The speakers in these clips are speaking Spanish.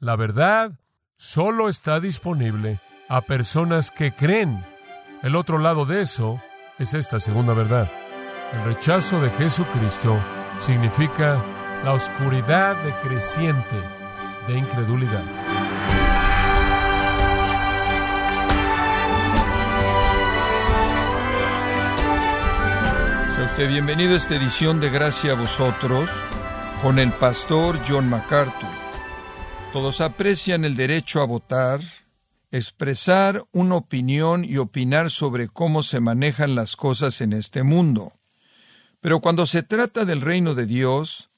La verdad solo está disponible a personas que creen. El otro lado de eso es esta segunda verdad. El rechazo de Jesucristo significa la oscuridad decreciente de incredulidad. Sea usted bienvenido a esta edición de Gracia a vosotros con el pastor John MacArthur. Todos aprecian el derecho a votar, expresar una opinión y opinar sobre cómo se manejan las cosas en este mundo. Pero cuando se trata del reino de Dios,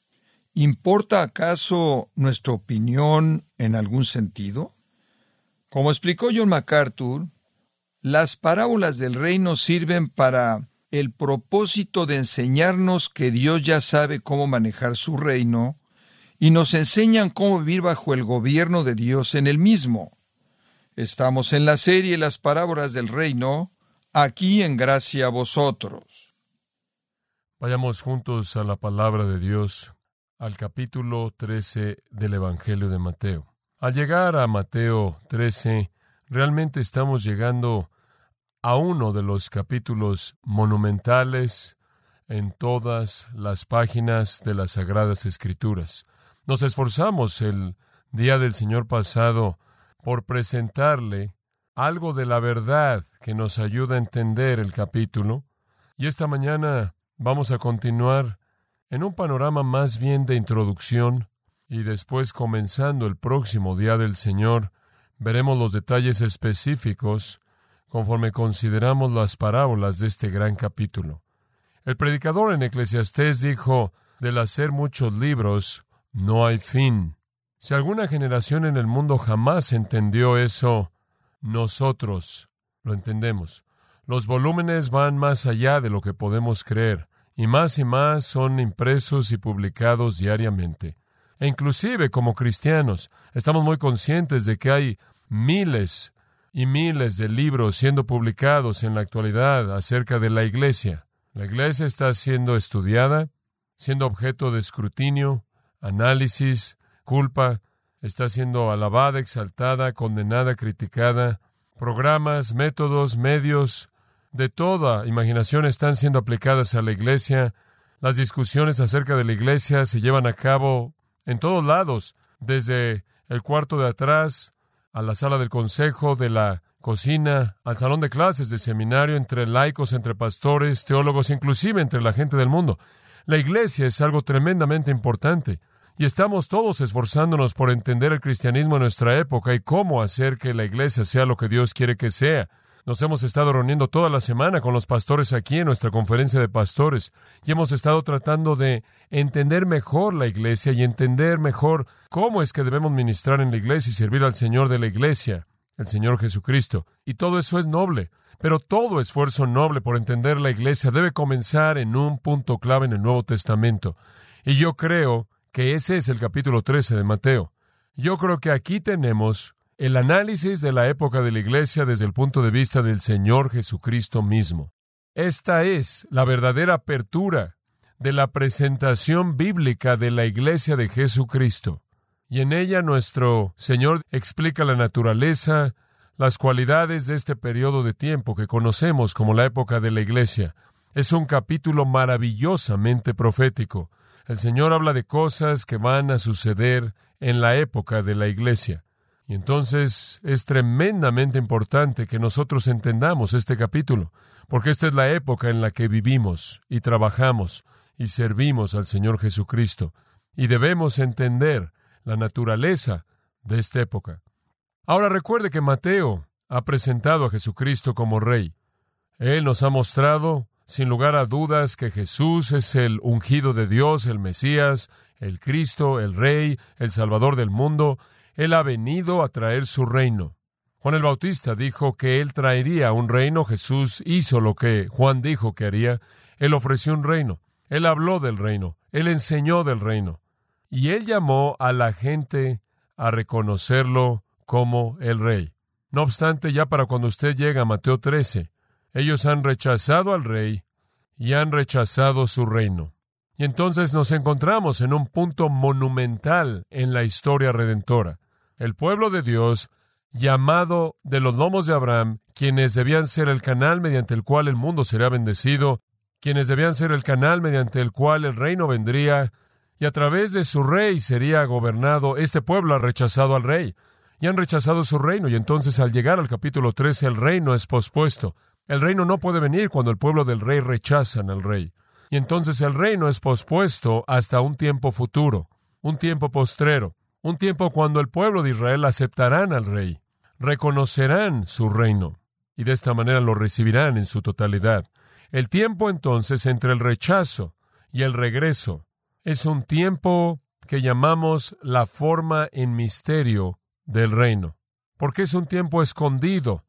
¿importa acaso nuestra opinión en algún sentido? Como explicó John MacArthur, las parábolas del reino sirven para el propósito de enseñarnos que Dios ya sabe cómo manejar su reino y nos enseñan cómo vivir bajo el gobierno de Dios en el mismo. Estamos en la serie Las parábolas del reino, aquí en gracia a vosotros. Vayamos juntos a la palabra de Dios, al capítulo 13 del Evangelio de Mateo. Al llegar a Mateo 13, realmente estamos llegando a uno de los capítulos monumentales en todas las páginas de las Sagradas Escrituras. Nos esforzamos el día del Señor pasado por presentarle algo de la verdad que nos ayuda a entender el capítulo, y esta mañana Vamos a continuar en un panorama más bien de introducción y después comenzando el próximo día del Señor, veremos los detalles específicos conforme consideramos las parábolas de este gran capítulo. El predicador en Eclesiastés dijo, del hacer muchos libros no hay fin. Si alguna generación en el mundo jamás entendió eso, nosotros lo entendemos. Los volúmenes van más allá de lo que podemos creer y más y más son impresos y publicados diariamente. E inclusive como cristianos estamos muy conscientes de que hay miles y miles de libros siendo publicados en la actualidad acerca de la iglesia. La iglesia está siendo estudiada, siendo objeto de escrutinio, análisis, culpa, está siendo alabada, exaltada, condenada, criticada. Programas, métodos, medios, de toda imaginación están siendo aplicadas a la iglesia. Las discusiones acerca de la iglesia se llevan a cabo en todos lados, desde el cuarto de atrás a la sala del consejo, de la cocina, al salón de clases, de seminario, entre laicos, entre pastores, teólogos, inclusive entre la gente del mundo. La iglesia es algo tremendamente importante y estamos todos esforzándonos por entender el cristianismo en nuestra época y cómo hacer que la iglesia sea lo que Dios quiere que sea. Nos hemos estado reuniendo toda la semana con los pastores aquí en nuestra conferencia de pastores y hemos estado tratando de entender mejor la iglesia y entender mejor cómo es que debemos ministrar en la iglesia y servir al Señor de la iglesia, el Señor Jesucristo. Y todo eso es noble. Pero todo esfuerzo noble por entender la iglesia debe comenzar en un punto clave en el Nuevo Testamento. Y yo creo que ese es el capítulo 13 de Mateo. Yo creo que aquí tenemos el análisis de la época de la Iglesia desde el punto de vista del Señor Jesucristo mismo. Esta es la verdadera apertura de la presentación bíblica de la Iglesia de Jesucristo. Y en ella nuestro Señor explica la naturaleza, las cualidades de este periodo de tiempo que conocemos como la época de la Iglesia. Es un capítulo maravillosamente profético. El Señor habla de cosas que van a suceder en la época de la Iglesia. Y entonces es tremendamente importante que nosotros entendamos este capítulo, porque esta es la época en la que vivimos y trabajamos y servimos al Señor Jesucristo, y debemos entender la naturaleza de esta época. Ahora recuerde que Mateo ha presentado a Jesucristo como Rey. Él nos ha mostrado, sin lugar a dudas, que Jesús es el ungido de Dios, el Mesías, el Cristo, el Rey, el Salvador del mundo, él ha venido a traer su reino. Juan el Bautista dijo que Él traería un reino. Jesús hizo lo que Juan dijo que haría. Él ofreció un reino. Él habló del reino. Él enseñó del reino. Y Él llamó a la gente a reconocerlo como el rey. No obstante, ya para cuando usted llega a Mateo 13, ellos han rechazado al rey y han rechazado su reino. Y entonces nos encontramos en un punto monumental en la historia redentora. El pueblo de Dios, llamado de los lomos de Abraham, quienes debían ser el canal mediante el cual el mundo sería bendecido, quienes debían ser el canal mediante el cual el reino vendría, y a través de su rey sería gobernado. Este pueblo ha rechazado al rey y han rechazado su reino, y entonces al llegar al capítulo 13 el reino es pospuesto. El reino no puede venir cuando el pueblo del rey rechazan al rey. Y entonces el reino es pospuesto hasta un tiempo futuro, un tiempo postrero, un tiempo cuando el pueblo de Israel aceptarán al rey, reconocerán su reino, y de esta manera lo recibirán en su totalidad. El tiempo entonces entre el rechazo y el regreso es un tiempo que llamamos la forma en misterio del reino, porque es un tiempo escondido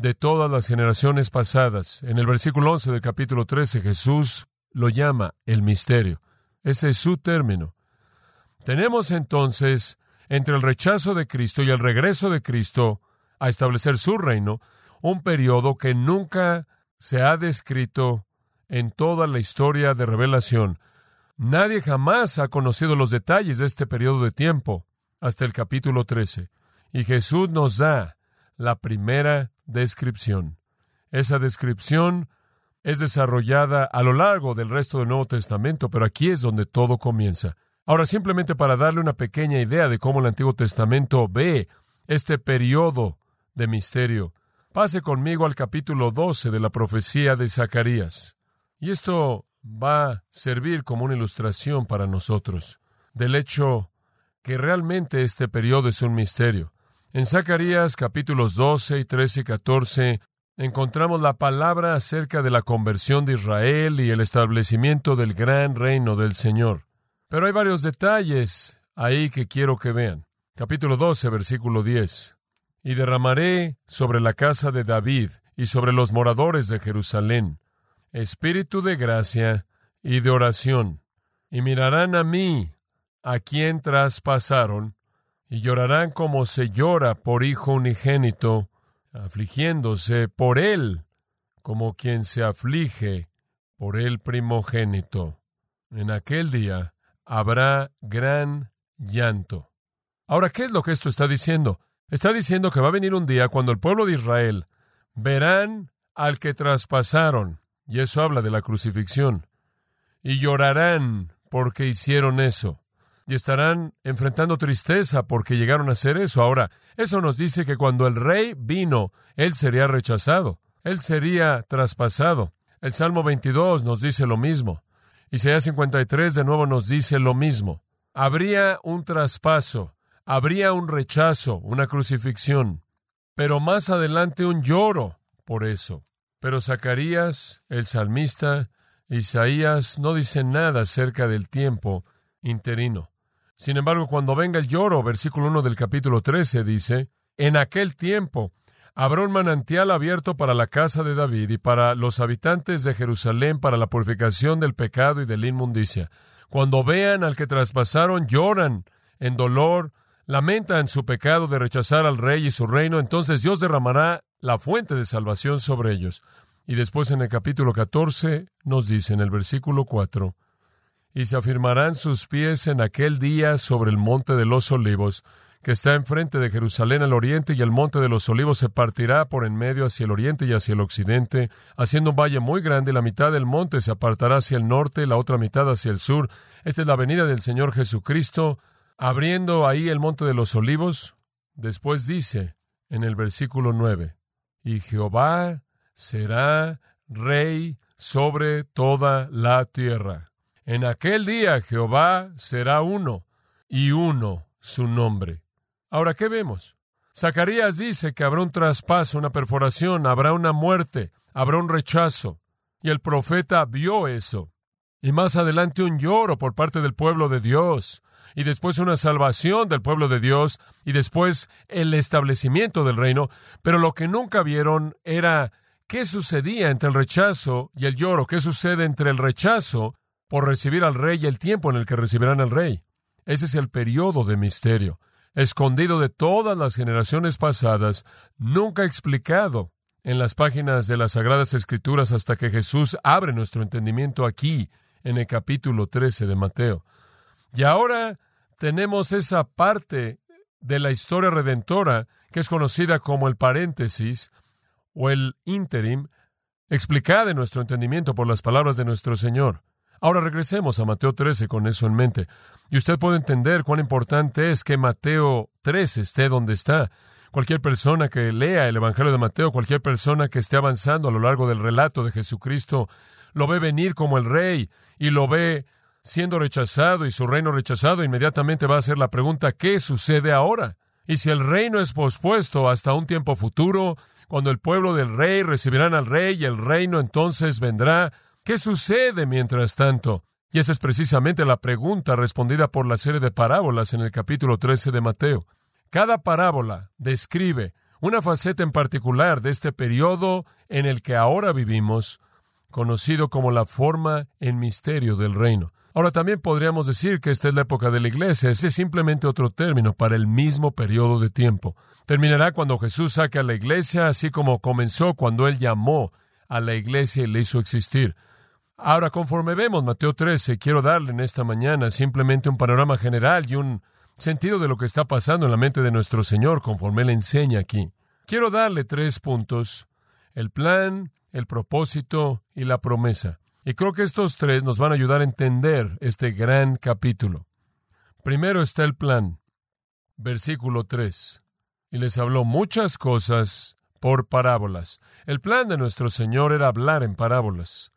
de todas las generaciones pasadas. En el versículo 11 del capítulo 13 Jesús lo llama el misterio. Ese es su término. Tenemos entonces entre el rechazo de Cristo y el regreso de Cristo a establecer su reino, un periodo que nunca se ha descrito en toda la historia de revelación. Nadie jamás ha conocido los detalles de este periodo de tiempo hasta el capítulo 13. Y Jesús nos da la primera descripción. Esa descripción es desarrollada a lo largo del resto del Nuevo Testamento, pero aquí es donde todo comienza. Ahora, simplemente para darle una pequeña idea de cómo el Antiguo Testamento ve este periodo de misterio, pase conmigo al capítulo 12 de la profecía de Zacarías. Y esto va a servir como una ilustración para nosotros del hecho que realmente este periodo es un misterio. En Zacarías capítulos 12 y 13 y 14 encontramos la palabra acerca de la conversión de Israel y el establecimiento del gran reino del Señor. Pero hay varios detalles ahí que quiero que vean. Capítulo 12, versículo 10. Y derramaré sobre la casa de David y sobre los moradores de Jerusalén espíritu de gracia y de oración, y mirarán a mí, a quien traspasaron, y llorarán como se llora por hijo unigénito, afligiéndose por él, como quien se aflige por el primogénito. En aquel día habrá gran llanto. Ahora, ¿qué es lo que esto está diciendo? Está diciendo que va a venir un día cuando el pueblo de Israel verán al que traspasaron, y eso habla de la crucifixión, y llorarán porque hicieron eso y estarán enfrentando tristeza porque llegaron a hacer eso. Ahora, eso nos dice que cuando el rey vino, él sería rechazado, él sería traspasado. El Salmo 22 nos dice lo mismo. Isaías 53 de nuevo nos dice lo mismo. Habría un traspaso, habría un rechazo, una crucifixión, pero más adelante un lloro por eso. Pero Zacarías, el salmista, Isaías no dicen nada acerca del tiempo interino. Sin embargo, cuando venga el lloro, versículo 1 del capítulo 13 dice, en aquel tiempo habrá un manantial abierto para la casa de David y para los habitantes de Jerusalén para la purificación del pecado y de la inmundicia. Cuando vean al que traspasaron, lloran en dolor, lamentan su pecado de rechazar al rey y su reino, entonces Dios derramará la fuente de salvación sobre ellos. Y después en el capítulo 14 nos dice en el versículo 4, y se afirmarán sus pies en aquel día sobre el monte de los olivos, que está enfrente de Jerusalén al oriente, y el monte de los olivos se partirá por en medio hacia el oriente y hacia el occidente, haciendo un valle muy grande, la mitad del monte se apartará hacia el norte, la otra mitad hacia el sur. Esta es la venida del Señor Jesucristo, abriendo ahí el monte de los olivos. Después dice en el versículo nueve, y Jehová será rey sobre toda la tierra. En aquel día Jehová será uno, y uno su nombre. Ahora, ¿qué vemos? Zacarías dice que habrá un traspaso, una perforación, habrá una muerte, habrá un rechazo. Y el profeta vio eso. Y más adelante un lloro por parte del pueblo de Dios. Y después una salvación del pueblo de Dios. Y después el establecimiento del reino. Pero lo que nunca vieron era qué sucedía entre el rechazo y el lloro. ¿Qué sucede entre el rechazo por recibir al rey y el tiempo en el que recibirán al rey. Ese es el periodo de misterio, escondido de todas las generaciones pasadas, nunca explicado en las páginas de las Sagradas Escrituras hasta que Jesús abre nuestro entendimiento aquí, en el capítulo 13 de Mateo. Y ahora tenemos esa parte de la historia redentora, que es conocida como el paréntesis o el interim, explicada en nuestro entendimiento por las palabras de nuestro Señor. Ahora regresemos a Mateo 13 con eso en mente. Y usted puede entender cuán importante es que Mateo 13 esté donde está. Cualquier persona que lea el Evangelio de Mateo, cualquier persona que esté avanzando a lo largo del relato de Jesucristo, lo ve venir como el rey y lo ve siendo rechazado y su reino rechazado, inmediatamente va a ser la pregunta, ¿qué sucede ahora? Y si el reino es pospuesto hasta un tiempo futuro, cuando el pueblo del rey recibirán al rey y el reino entonces vendrá. ¿Qué sucede mientras tanto? Y esa es precisamente la pregunta respondida por la serie de parábolas en el capítulo 13 de Mateo. Cada parábola describe una faceta en particular de este periodo en el que ahora vivimos, conocido como la forma en misterio del reino. Ahora también podríamos decir que esta es la época de la iglesia, ese es simplemente otro término para el mismo periodo de tiempo. Terminará cuando Jesús saque a la iglesia, así como comenzó cuando Él llamó a la iglesia y le hizo existir. Ahora, conforme vemos Mateo 13, quiero darle en esta mañana simplemente un panorama general y un sentido de lo que está pasando en la mente de nuestro Señor conforme Él enseña aquí. Quiero darle tres puntos, el plan, el propósito y la promesa. Y creo que estos tres nos van a ayudar a entender este gran capítulo. Primero está el plan. Versículo 3. Y les habló muchas cosas por parábolas. El plan de nuestro Señor era hablar en parábolas.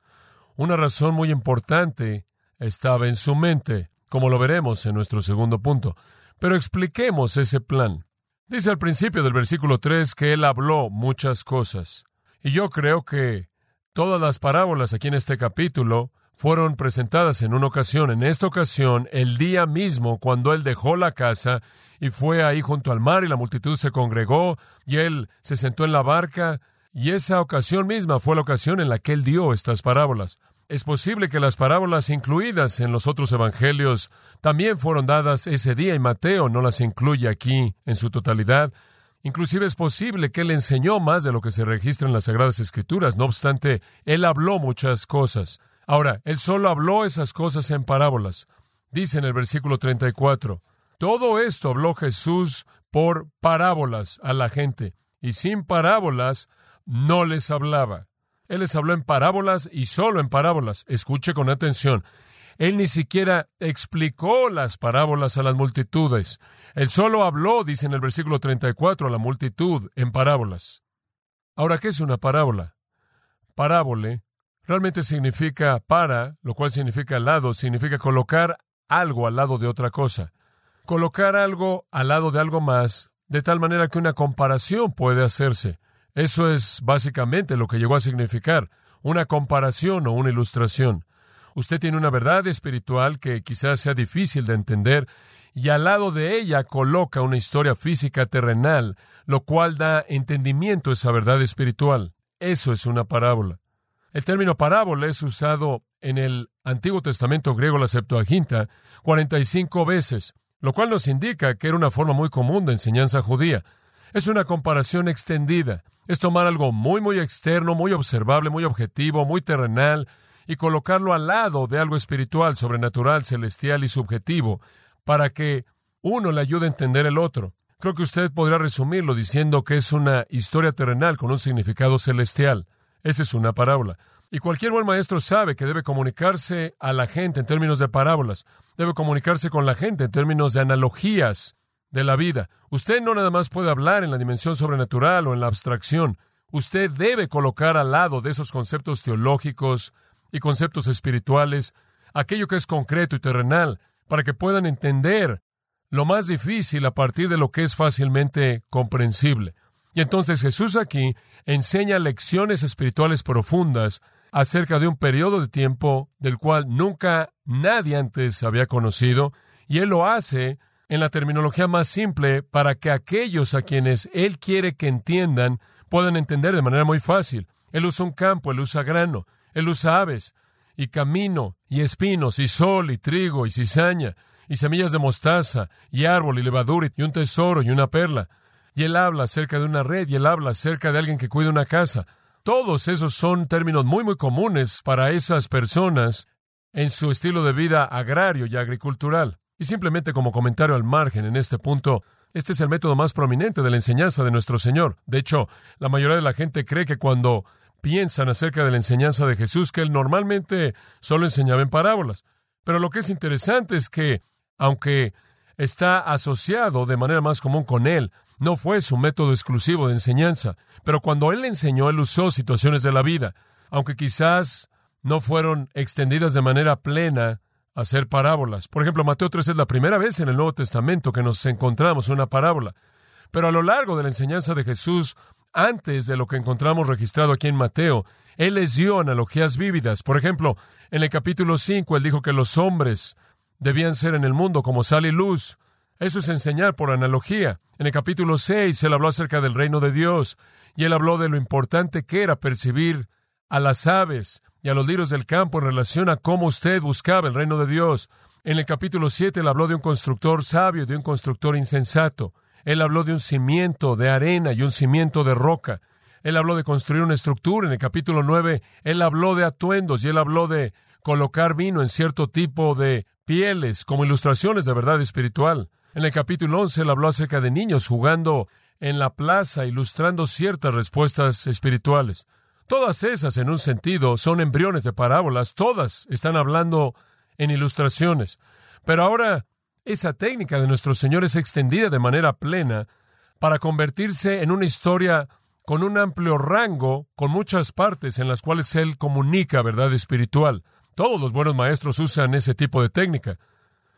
Una razón muy importante estaba en su mente, como lo veremos en nuestro segundo punto. Pero expliquemos ese plan. Dice al principio del versículo 3 que Él habló muchas cosas. Y yo creo que Todas las parábolas aquí en este capítulo fueron presentadas en una ocasión. En esta ocasión, el día mismo, cuando él dejó la casa y fue ahí junto al mar y la multitud se congregó y él se sentó en la barca, y esa ocasión misma fue la ocasión en la que él dio estas parábolas. Es posible que las parábolas incluidas en los otros evangelios también fueron dadas ese día y Mateo no las incluye aquí en su totalidad, Inclusive es posible que él enseñó más de lo que se registra en las Sagradas Escrituras. No obstante, él habló muchas cosas. Ahora, él solo habló esas cosas en parábolas. Dice en el versículo 34, todo esto habló Jesús por parábolas a la gente, y sin parábolas no les hablaba. Él les habló en parábolas y solo en parábolas. Escuche con atención. Él ni siquiera explicó las parábolas a las multitudes. Él solo habló, dice en el versículo 34, a la multitud en parábolas. Ahora, ¿qué es una parábola? Parábole realmente significa para, lo cual significa al lado, significa colocar algo al lado de otra cosa. Colocar algo al lado de algo más, de tal manera que una comparación puede hacerse. Eso es básicamente lo que llegó a significar, una comparación o una ilustración. Usted tiene una verdad espiritual que quizás sea difícil de entender y al lado de ella coloca una historia física terrenal, lo cual da entendimiento a esa verdad espiritual. Eso es una parábola. El término parábola es usado en el Antiguo Testamento griego, la Septuaginta, 45 veces, lo cual nos indica que era una forma muy común de enseñanza judía. Es una comparación extendida. Es tomar algo muy, muy externo, muy observable, muy objetivo, muy terrenal, y colocarlo al lado de algo espiritual, sobrenatural, celestial y subjetivo, para que uno le ayude a entender el otro. Creo que usted podría resumirlo diciendo que es una historia terrenal con un significado celestial. Esa es una parábola. Y cualquier buen maestro sabe que debe comunicarse a la gente en términos de parábolas, debe comunicarse con la gente en términos de analogías de la vida. Usted no nada más puede hablar en la dimensión sobrenatural o en la abstracción. Usted debe colocar al lado de esos conceptos teológicos, y conceptos espirituales, aquello que es concreto y terrenal, para que puedan entender lo más difícil a partir de lo que es fácilmente comprensible. Y entonces Jesús aquí enseña lecciones espirituales profundas acerca de un periodo de tiempo del cual nunca nadie antes había conocido, y Él lo hace en la terminología más simple para que aquellos a quienes Él quiere que entiendan puedan entender de manera muy fácil. Él usa un campo, Él usa grano, él usa aves, y camino, y espinos, y sol, y trigo, y cizaña, y semillas de mostaza, y árbol, y levadura, y un tesoro, y una perla. Y él habla acerca de una red, y él habla acerca de alguien que cuida una casa. Todos esos son términos muy, muy comunes para esas personas en su estilo de vida agrario y agricultural. Y simplemente como comentario al margen en este punto, Este es el método más prominente de la enseñanza de nuestro Señor. De hecho, la mayoría de la gente cree que cuando piensan acerca de la enseñanza de Jesús, que Él normalmente solo enseñaba en parábolas. Pero lo que es interesante es que, aunque está asociado de manera más común con Él, no fue su método exclusivo de enseñanza. Pero cuando Él enseñó, Él usó situaciones de la vida, aunque quizás no fueron extendidas de manera plena hacer parábolas. Por ejemplo, Mateo 3 es la primera vez en el Nuevo Testamento que nos encontramos una parábola. Pero a lo largo de la enseñanza de Jesús, antes de lo que encontramos registrado aquí en Mateo, Él les dio analogías vívidas. Por ejemplo, en el capítulo 5, Él dijo que los hombres debían ser en el mundo como sal y luz. Eso es enseñar por analogía. En el capítulo 6, Él habló acerca del reino de Dios y Él habló de lo importante que era percibir a las aves y a los lirios del campo en relación a cómo usted buscaba el reino de Dios. En el capítulo 7 él habló de un constructor sabio, de un constructor insensato. Él habló de un cimiento de arena y un cimiento de roca. Él habló de construir una estructura. En el capítulo 9 él habló de atuendos y él habló de colocar vino en cierto tipo de pieles como ilustraciones de verdad espiritual. En el capítulo 11 él habló acerca de niños jugando en la plaza, ilustrando ciertas respuestas espirituales. Todas esas, en un sentido, son embriones de parábolas, todas están hablando en ilustraciones. Pero ahora esa técnica de nuestro Señor es extendida de manera plena para convertirse en una historia con un amplio rango, con muchas partes en las cuales Él comunica verdad espiritual. Todos los buenos maestros usan ese tipo de técnica.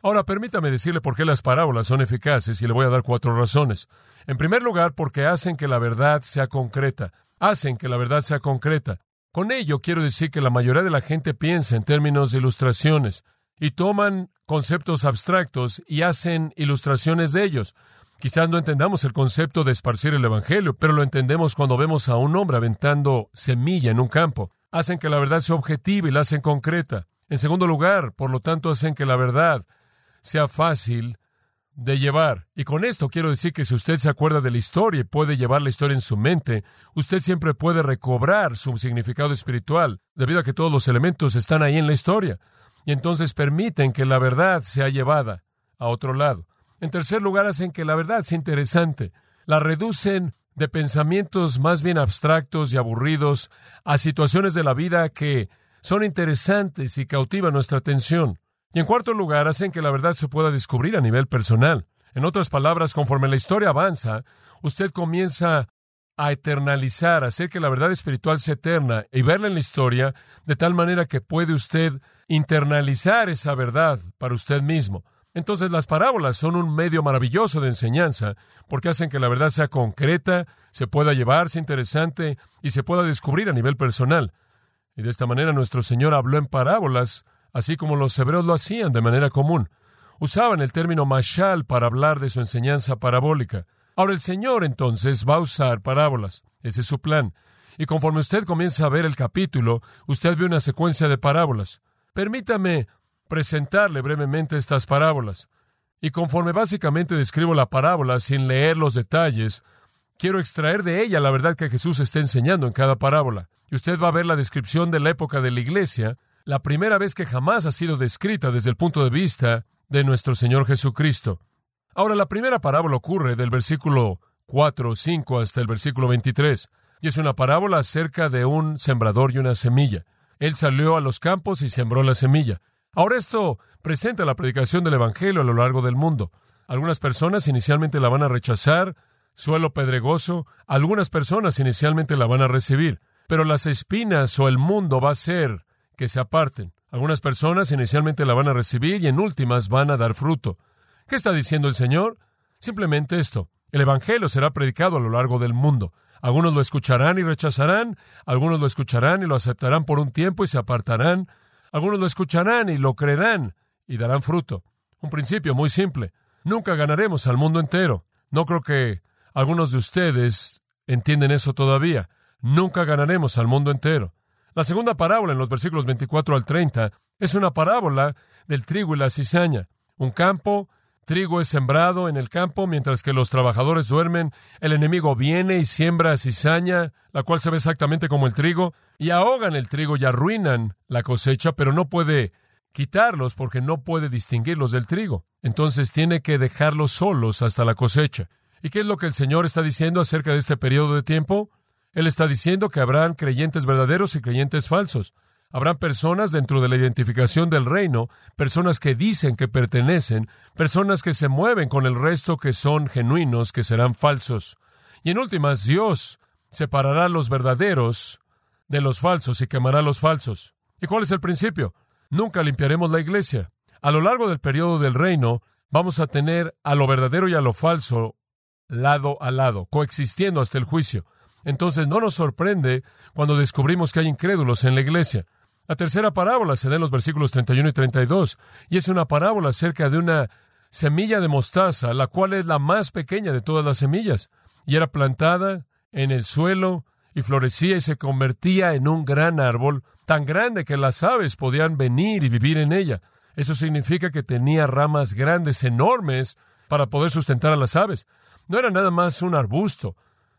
Ahora, permítame decirle por qué las parábolas son eficaces y le voy a dar cuatro razones. En primer lugar, porque hacen que la verdad sea concreta hacen que la verdad sea concreta. Con ello quiero decir que la mayoría de la gente piensa en términos de ilustraciones y toman conceptos abstractos y hacen ilustraciones de ellos. Quizás no entendamos el concepto de esparcir el Evangelio, pero lo entendemos cuando vemos a un hombre aventando semilla en un campo. Hacen que la verdad sea objetiva y la hacen concreta. En segundo lugar, por lo tanto, hacen que la verdad sea fácil de llevar. Y con esto quiero decir que si usted se acuerda de la historia y puede llevar la historia en su mente, usted siempre puede recobrar su significado espiritual, debido a que todos los elementos están ahí en la historia. Y entonces permiten que la verdad sea llevada a otro lado. En tercer lugar, hacen que la verdad sea interesante. La reducen de pensamientos más bien abstractos y aburridos a situaciones de la vida que son interesantes y cautivan nuestra atención. Y en cuarto lugar, hacen que la verdad se pueda descubrir a nivel personal. En otras palabras, conforme la historia avanza, usted comienza a eternalizar, a hacer que la verdad espiritual sea eterna y verla en la historia de tal manera que puede usted internalizar esa verdad para usted mismo. Entonces las parábolas son un medio maravilloso de enseñanza porque hacen que la verdad sea concreta, se pueda llevar, sea interesante y se pueda descubrir a nivel personal. Y de esta manera nuestro Señor habló en parábolas así como los hebreos lo hacían de manera común. Usaban el término mashal para hablar de su enseñanza parabólica. Ahora el Señor entonces va a usar parábolas. Ese es su plan. Y conforme usted comienza a ver el capítulo, usted ve una secuencia de parábolas. Permítame presentarle brevemente estas parábolas. Y conforme básicamente describo la parábola sin leer los detalles, quiero extraer de ella la verdad que Jesús está enseñando en cada parábola. Y usted va a ver la descripción de la época de la iglesia la primera vez que jamás ha sido descrita desde el punto de vista de nuestro Señor Jesucristo. Ahora, la primera parábola ocurre del versículo 4 o 5 hasta el versículo 23, y es una parábola acerca de un sembrador y una semilla. Él salió a los campos y sembró la semilla. Ahora esto presenta la predicación del Evangelio a lo largo del mundo. Algunas personas inicialmente la van a rechazar, suelo pedregoso, algunas personas inicialmente la van a recibir, pero las espinas o el mundo va a ser que se aparten. Algunas personas inicialmente la van a recibir y en últimas van a dar fruto. ¿Qué está diciendo el Señor? Simplemente esto. El Evangelio será predicado a lo largo del mundo. Algunos lo escucharán y rechazarán, algunos lo escucharán y lo aceptarán por un tiempo y se apartarán, algunos lo escucharán y lo creerán y darán fruto. Un principio muy simple. Nunca ganaremos al mundo entero. No creo que algunos de ustedes entienden eso todavía. Nunca ganaremos al mundo entero. La segunda parábola en los versículos 24 al 30 es una parábola del trigo y la cizaña. Un campo, trigo es sembrado en el campo mientras que los trabajadores duermen, el enemigo viene y siembra cizaña, la cual se ve exactamente como el trigo, y ahogan el trigo y arruinan la cosecha, pero no puede quitarlos porque no puede distinguirlos del trigo. Entonces tiene que dejarlos solos hasta la cosecha. ¿Y qué es lo que el Señor está diciendo acerca de este periodo de tiempo? Él está diciendo que habrán creyentes verdaderos y creyentes falsos. Habrán personas dentro de la identificación del reino, personas que dicen que pertenecen, personas que se mueven con el resto que son genuinos, que serán falsos. Y en últimas, Dios separará los verdaderos de los falsos y quemará los falsos. ¿Y cuál es el principio? Nunca limpiaremos la iglesia. A lo largo del periodo del reino, vamos a tener a lo verdadero y a lo falso lado a lado, coexistiendo hasta el juicio. Entonces no nos sorprende cuando descubrimos que hay incrédulos en la iglesia. La tercera parábola se da en los versículos 31 y 32, y es una parábola acerca de una semilla de mostaza, la cual es la más pequeña de todas las semillas, y era plantada en el suelo, y florecía y se convertía en un gran árbol, tan grande que las aves podían venir y vivir en ella. Eso significa que tenía ramas grandes, enormes, para poder sustentar a las aves. No era nada más un arbusto,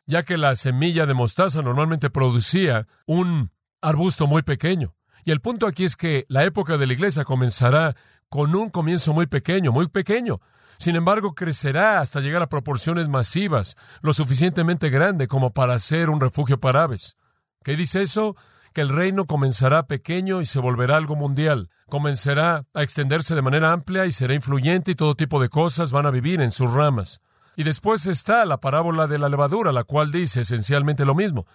ya que la semilla de mostaza normalmente producía un arbusto muy pequeño. Y el punto aquí es que la época de la iglesia comenzará con un comienzo muy pequeño, muy pequeño. Sin embargo, crecerá hasta llegar a proporciones masivas, lo suficientemente grande como para ser un refugio para aves. ¿Qué dice eso? Que el reino comenzará pequeño y se volverá algo mundial. Comenzará a extenderse de manera amplia y será influyente y todo tipo de cosas van a vivir en sus ramas. Y después está la parábola de la levadura, la cual dice esencialmente lo mismo.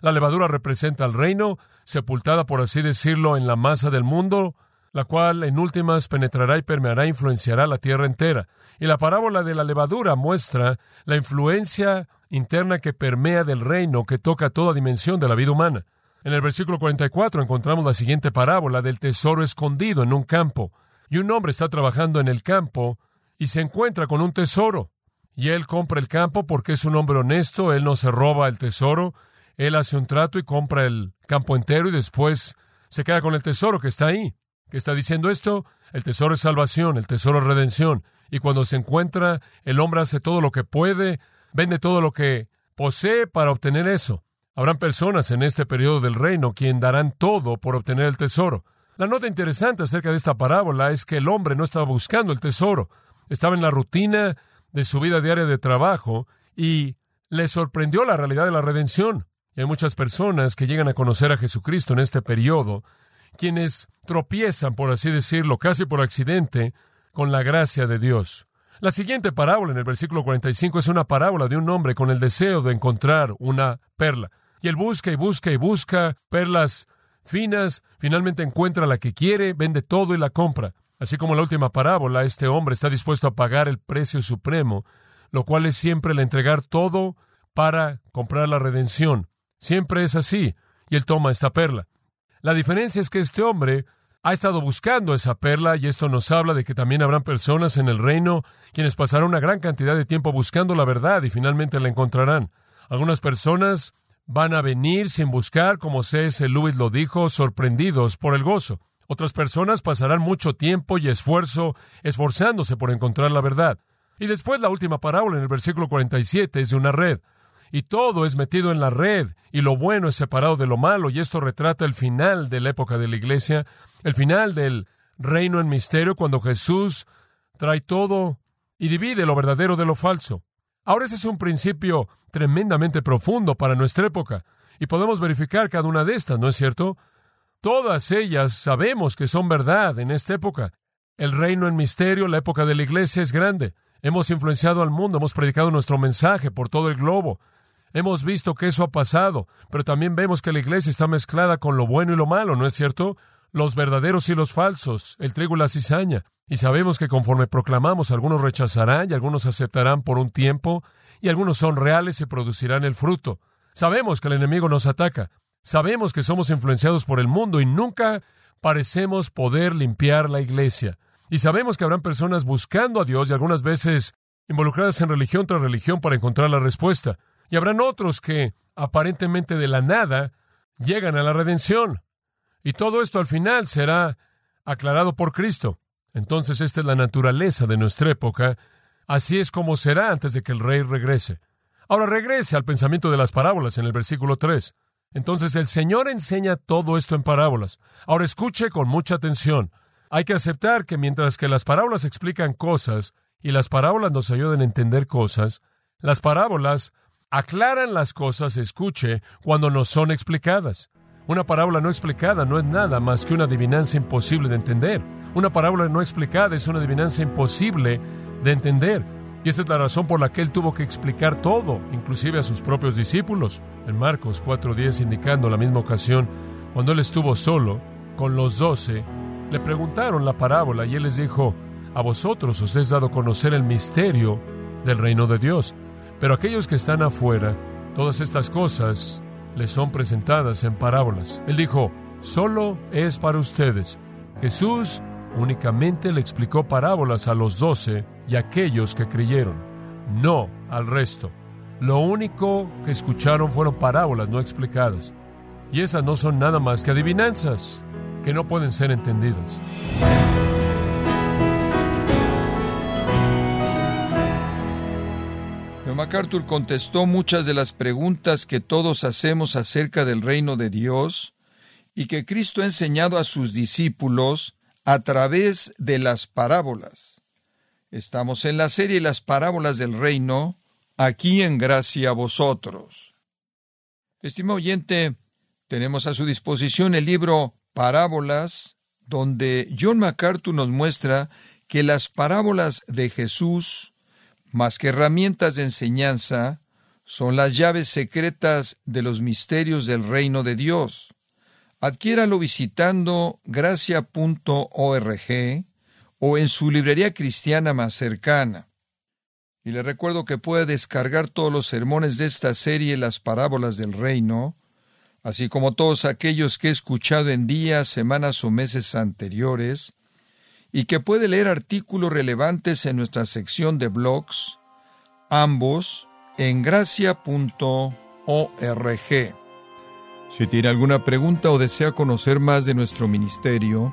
La levadura representa al reino, sepultada, por así decirlo, en la masa del mundo, la cual en últimas penetrará y permeará influenciará la tierra entera. Y la parábola de la levadura muestra la influencia interna que permea del reino que toca toda dimensión de la vida humana. En el versículo 44 encontramos la siguiente parábola del tesoro escondido en un campo. Y un hombre está trabajando en el campo y se encuentra con un tesoro. Y él compra el campo porque es un hombre honesto, él no se roba el tesoro, él hace un trato y compra el campo entero y después se queda con el tesoro que está ahí. ¿Qué está diciendo esto? El tesoro es salvación, el tesoro es redención. Y cuando se encuentra, el hombre hace todo lo que puede, vende todo lo que posee para obtener eso. Habrán personas en este periodo del reino quien darán todo por obtener el tesoro. La nota interesante acerca de esta parábola es que el hombre no estaba buscando el tesoro, estaba en la rutina de su vida diaria de trabajo y le sorprendió la realidad de la redención. Y hay muchas personas que llegan a conocer a Jesucristo en este periodo, quienes tropiezan, por así decirlo, casi por accidente, con la gracia de Dios. La siguiente parábola en el versículo 45 es una parábola de un hombre con el deseo de encontrar una perla. Y él busca y busca y busca perlas finas, finalmente encuentra la que quiere, vende todo y la compra. Así como la última parábola, este hombre está dispuesto a pagar el precio supremo, lo cual es siempre el entregar todo para comprar la redención. Siempre es así, y él toma esta perla. La diferencia es que este hombre ha estado buscando esa perla y esto nos habla de que también habrán personas en el reino quienes pasarán una gran cantidad de tiempo buscando la verdad y finalmente la encontrarán. Algunas personas van a venir sin buscar, como C.S. Lewis lo dijo, sorprendidos por el gozo. Otras personas pasarán mucho tiempo y esfuerzo esforzándose por encontrar la verdad. Y después la última parábola en el versículo 47 es de una red y todo es metido en la red, y lo bueno es separado de lo malo, y esto retrata el final de la época de la iglesia, el final del reino en misterio, cuando Jesús trae todo y divide lo verdadero de lo falso. Ahora ese es un principio tremendamente profundo para nuestra época, y podemos verificar cada una de estas, ¿no es cierto? Todas ellas sabemos que son verdad en esta época. El reino en misterio, la época de la iglesia es grande. Hemos influenciado al mundo, hemos predicado nuestro mensaje por todo el globo. Hemos visto que eso ha pasado, pero también vemos que la iglesia está mezclada con lo bueno y lo malo, ¿no es cierto? Los verdaderos y los falsos, el trigo y la cizaña. Y sabemos que conforme proclamamos, algunos rechazarán y algunos aceptarán por un tiempo, y algunos son reales y producirán el fruto. Sabemos que el enemigo nos ataca. Sabemos que somos influenciados por el mundo y nunca parecemos poder limpiar la iglesia. Y sabemos que habrán personas buscando a Dios y algunas veces involucradas en religión tras religión para encontrar la respuesta. Y habrán otros que, aparentemente de la nada, llegan a la redención. Y todo esto al final será aclarado por Cristo. Entonces esta es la naturaleza de nuestra época. Así es como será antes de que el rey regrese. Ahora regrese al pensamiento de las parábolas en el versículo 3. Entonces el Señor enseña todo esto en parábolas. Ahora escuche con mucha atención. Hay que aceptar que mientras que las parábolas explican cosas y las parábolas nos ayudan a entender cosas, las parábolas aclaran las cosas, escuche, cuando no son explicadas. Una parábola no explicada no es nada más que una adivinanza imposible de entender. Una parábola no explicada es una adivinanza imposible de entender. Y esa es la razón por la que él tuvo que explicar todo, inclusive a sus propios discípulos. En Marcos 4.10 indicando la misma ocasión, cuando él estuvo solo con los doce, le preguntaron la parábola y él les dijo, a vosotros os es dado conocer el misterio del reino de Dios, pero aquellos que están afuera, todas estas cosas les son presentadas en parábolas. Él dijo, solo es para ustedes. Jesús únicamente le explicó parábolas a los doce y aquellos que creyeron, no al resto. Lo único que escucharon fueron parábolas no explicadas. Y esas no son nada más que adivinanzas que no pueden ser entendidas. MacArthur contestó muchas de las preguntas que todos hacemos acerca del reino de Dios y que Cristo ha enseñado a sus discípulos a través de las parábolas. Estamos en la serie Las parábolas del reino, aquí en gracia a vosotros. Estimado oyente, tenemos a su disposición el libro Parábolas, donde John MacArthur nos muestra que las parábolas de Jesús más que herramientas de enseñanza, son las llaves secretas de los misterios del reino de Dios. Adquiéralo visitando gracia.org o en su librería cristiana más cercana. Y le recuerdo que puede descargar todos los sermones de esta serie Las parábolas del reino, así como todos aquellos que he escuchado en días, semanas o meses anteriores, y que puede leer artículos relevantes en nuestra sección de blogs, ambos en gracia.org. Si tiene alguna pregunta o desea conocer más de nuestro ministerio,